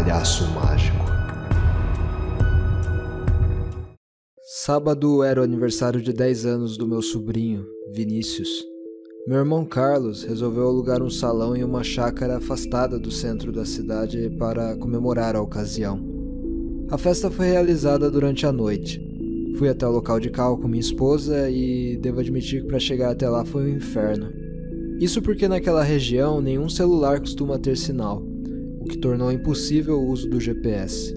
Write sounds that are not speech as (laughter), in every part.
palhaço mágico. Sábado era o aniversário de 10 anos do meu sobrinho, Vinícius. Meu irmão Carlos resolveu alugar um salão em uma chácara afastada do centro da cidade para comemorar a ocasião. A festa foi realizada durante a noite. Fui até o local de carro com minha esposa e devo admitir que para chegar até lá foi um inferno. Isso porque naquela região nenhum celular costuma ter sinal, que tornou impossível o uso do GPS.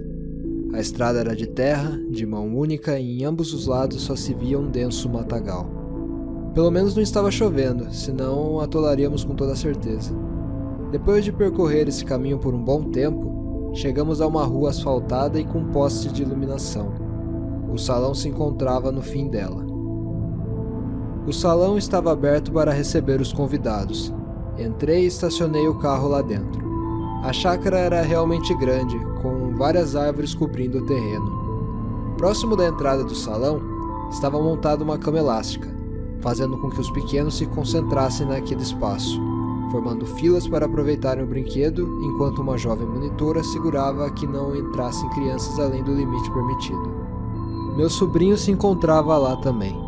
A estrada era de terra, de mão única e em ambos os lados só se via um denso matagal. Pelo menos não estava chovendo, senão atolaríamos com toda certeza. Depois de percorrer esse caminho por um bom tempo, chegamos a uma rua asfaltada e com postes de iluminação. O salão se encontrava no fim dela. O salão estava aberto para receber os convidados. Entrei e estacionei o carro lá dentro. A chácara era realmente grande, com várias árvores cobrindo o terreno. Próximo da entrada do salão estava montada uma cama elástica, fazendo com que os pequenos se concentrassem naquele espaço, formando filas para aproveitarem o brinquedo, enquanto uma jovem monitora segurava que não entrassem crianças além do limite permitido. Meu sobrinho se encontrava lá também.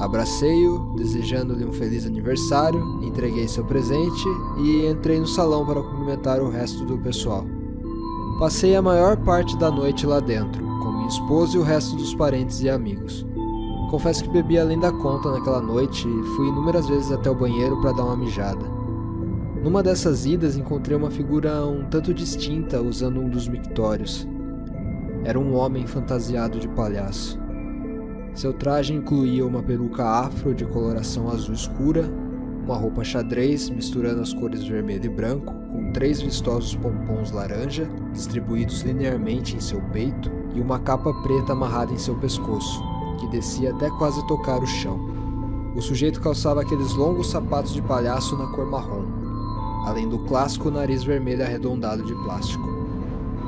Abracei-o, desejando-lhe um feliz aniversário, entreguei seu presente e entrei no salão para cumprimentar o resto do pessoal. Passei a maior parte da noite lá dentro, com minha esposa e o resto dos parentes e amigos. Confesso que bebi além da conta naquela noite e fui inúmeras vezes até o banheiro para dar uma mijada. Numa dessas idas encontrei uma figura um tanto distinta usando um dos mictórios. Era um homem fantasiado de palhaço. Seu traje incluía uma peruca afro de coloração azul escura, uma roupa xadrez misturando as cores vermelho e branco, com três vistosos pompons laranja distribuídos linearmente em seu peito e uma capa preta amarrada em seu pescoço, que descia até quase tocar o chão. O sujeito calçava aqueles longos sapatos de palhaço na cor marrom, além do clássico nariz vermelho arredondado de plástico.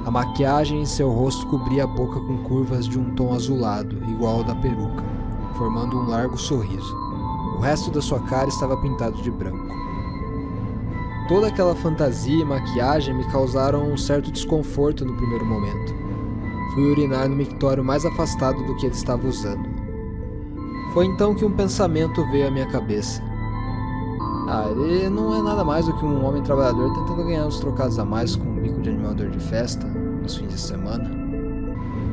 A maquiagem em seu rosto cobria a boca com curvas de um tom azulado, igual ao da peruca, formando um largo sorriso. O resto da sua cara estava pintado de branco. Toda aquela fantasia e maquiagem me causaram um certo desconforto no primeiro momento. Fui urinar no mictório mais afastado do que ele estava usando. Foi então que um pensamento veio à minha cabeça. Ah, ele não é nada mais do que um homem trabalhador tentando ganhar uns trocados a mais com um bico de animador de festa nos fins de semana.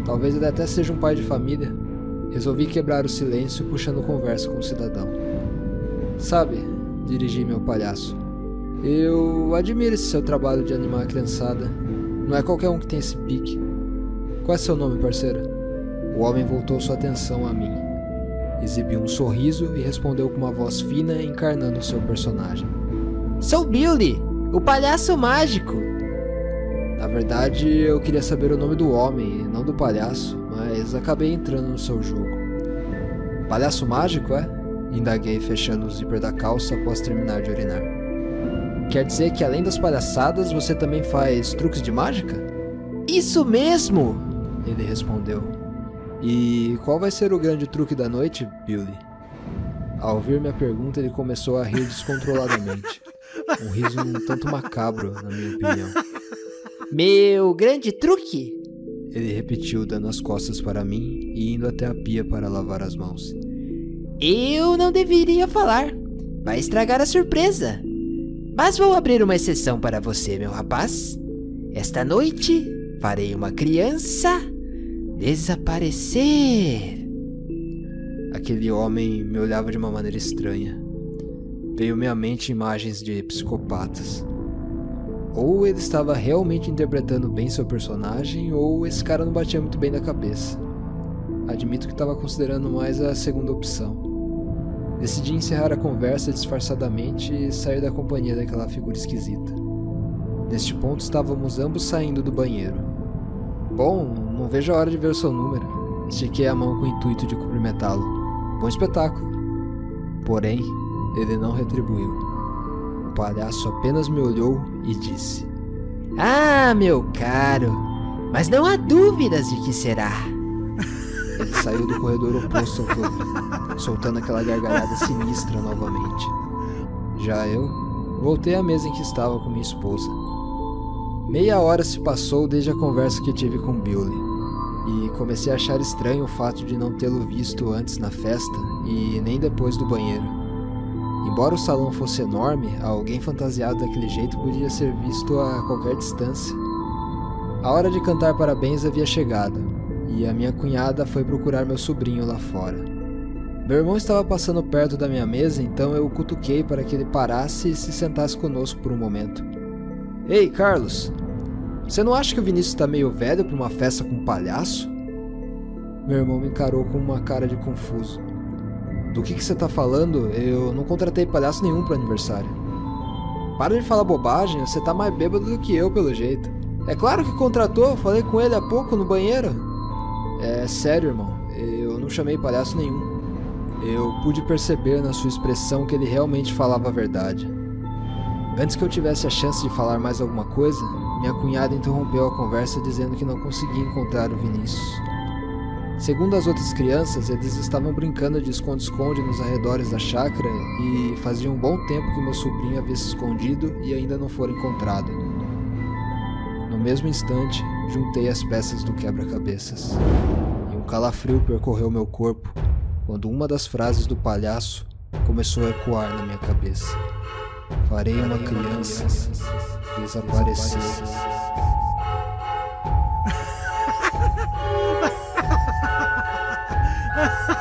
Talvez ele até seja um pai de família. Resolvi quebrar o silêncio puxando conversa com o cidadão. Sabe, dirigi-me ao palhaço. Eu admiro esse seu trabalho de animar a criançada. Não é qualquer um que tem esse pique. Qual é seu nome, parceira? O homem voltou sua atenção a mim. Exibiu um sorriso e respondeu com uma voz fina, encarnando seu personagem. Sou Billy, o palhaço mágico. Na verdade, eu queria saber o nome do homem, não do palhaço, mas acabei entrando no seu jogo. Palhaço mágico, é? Indaguei, fechando o zíper da calça após terminar de urinar. Quer dizer que além das palhaçadas, você também faz truques de mágica? Isso mesmo! Ele respondeu. E qual vai ser o grande truque da noite, Billy? Ao ouvir minha pergunta, ele começou a rir descontroladamente. Um riso um tanto macabro, na minha opinião. Meu grande truque? Ele repetiu, dando as costas para mim e indo até a pia para lavar as mãos. Eu não deveria falar. Vai estragar a surpresa. Mas vou abrir uma exceção para você, meu rapaz. Esta noite farei uma criança desaparecer. Aquele homem me olhava de uma maneira estranha. Veio-me à mente imagens de psicopatas. Ou ele estava realmente interpretando bem seu personagem, ou esse cara não batia muito bem da cabeça. Admito que estava considerando mais a segunda opção. Decidi encerrar a conversa disfarçadamente e sair da companhia daquela figura esquisita. Neste ponto estávamos ambos saindo do banheiro. Bom, não vejo a hora de ver o seu número. Estiquei a mão com o intuito de cumprimentá-lo. Bom espetáculo. Porém, ele não retribuiu. O palhaço apenas me olhou e disse: Ah, meu caro, mas não há dúvidas de que será. Ele saiu do corredor oposto ao que soltando aquela gargalhada sinistra novamente. Já eu voltei à mesa em que estava com minha esposa. Meia hora se passou desde a conversa que tive com Billy, e comecei a achar estranho o fato de não tê-lo visto antes na festa e nem depois do banheiro. Embora o salão fosse enorme, alguém fantasiado daquele jeito podia ser visto a qualquer distância. A hora de cantar parabéns havia chegado, e a minha cunhada foi procurar meu sobrinho lá fora. Meu irmão estava passando perto da minha mesa, então eu o cutuquei para que ele parasse e se sentasse conosco por um momento. Ei, Carlos, você não acha que o Vinícius está meio velho para uma festa com um palhaço? Meu irmão me encarou com uma cara de confuso. Do que, que você está falando? Eu não contratei palhaço nenhum para aniversário. Para de falar bobagem, você tá mais bêbado do que eu, pelo jeito. É claro que contratou, falei com ele há pouco no banheiro. É sério, irmão, eu não chamei palhaço nenhum. Eu pude perceber na sua expressão que ele realmente falava a verdade. Antes que eu tivesse a chance de falar mais alguma coisa, minha cunhada interrompeu a conversa dizendo que não conseguia encontrar o Vinícius. Segundo as outras crianças, eles estavam brincando de esconde-esconde nos arredores da chácara e fazia um bom tempo que meu sobrinho havia se escondido e ainda não fora encontrado. No mesmo instante, juntei as peças do quebra-cabeças e um calafrio percorreu meu corpo quando uma das frases do palhaço começou a ecoar na minha cabeça. Farei uma criança desaparecer. (laughs)